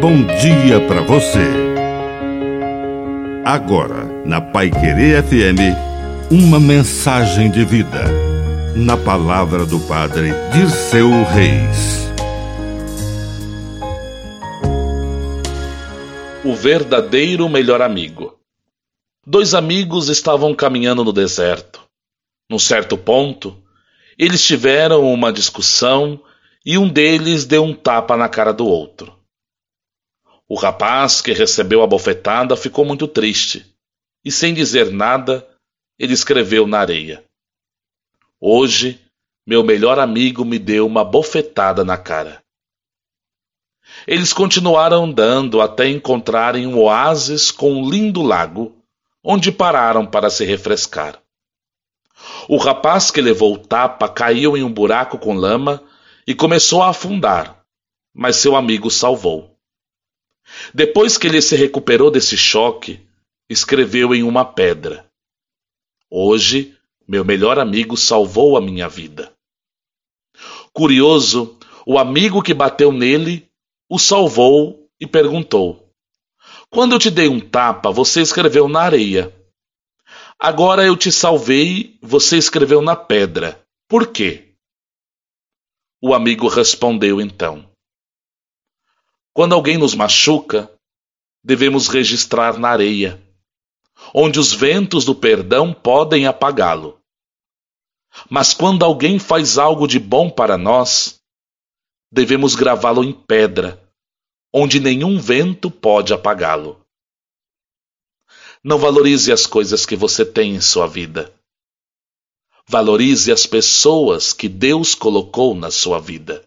bom dia para você. Agora, na Pai Querer FM, uma mensagem de vida. Na palavra do Padre Dirceu Reis. O verdadeiro melhor amigo. Dois amigos estavam caminhando no deserto. Num certo ponto, eles tiveram uma discussão e um deles deu um tapa na cara do outro. O rapaz que recebeu a bofetada ficou muito triste e, sem dizer nada, ele escreveu na areia: Hoje, meu melhor amigo me deu uma bofetada na cara. Eles continuaram andando até encontrarem um oásis com um lindo lago, onde pararam para se refrescar. O rapaz que levou o tapa caiu em um buraco com lama e começou a afundar, mas seu amigo salvou. Depois que ele se recuperou desse choque, escreveu em uma pedra: Hoje, meu melhor amigo salvou a minha vida. Curioso, o amigo que bateu nele o salvou e perguntou: Quando eu te dei um tapa, você escreveu na areia. Agora eu te salvei, você escreveu na pedra. Por quê? O amigo respondeu então: Quando alguém nos machuca, devemos registrar na areia, onde os ventos do perdão podem apagá-lo. Mas quando alguém faz algo de bom para nós, devemos gravá-lo em pedra, onde nenhum vento pode apagá-lo. Não valorize as coisas que você tem em sua vida. Valorize as pessoas que Deus colocou na sua vida.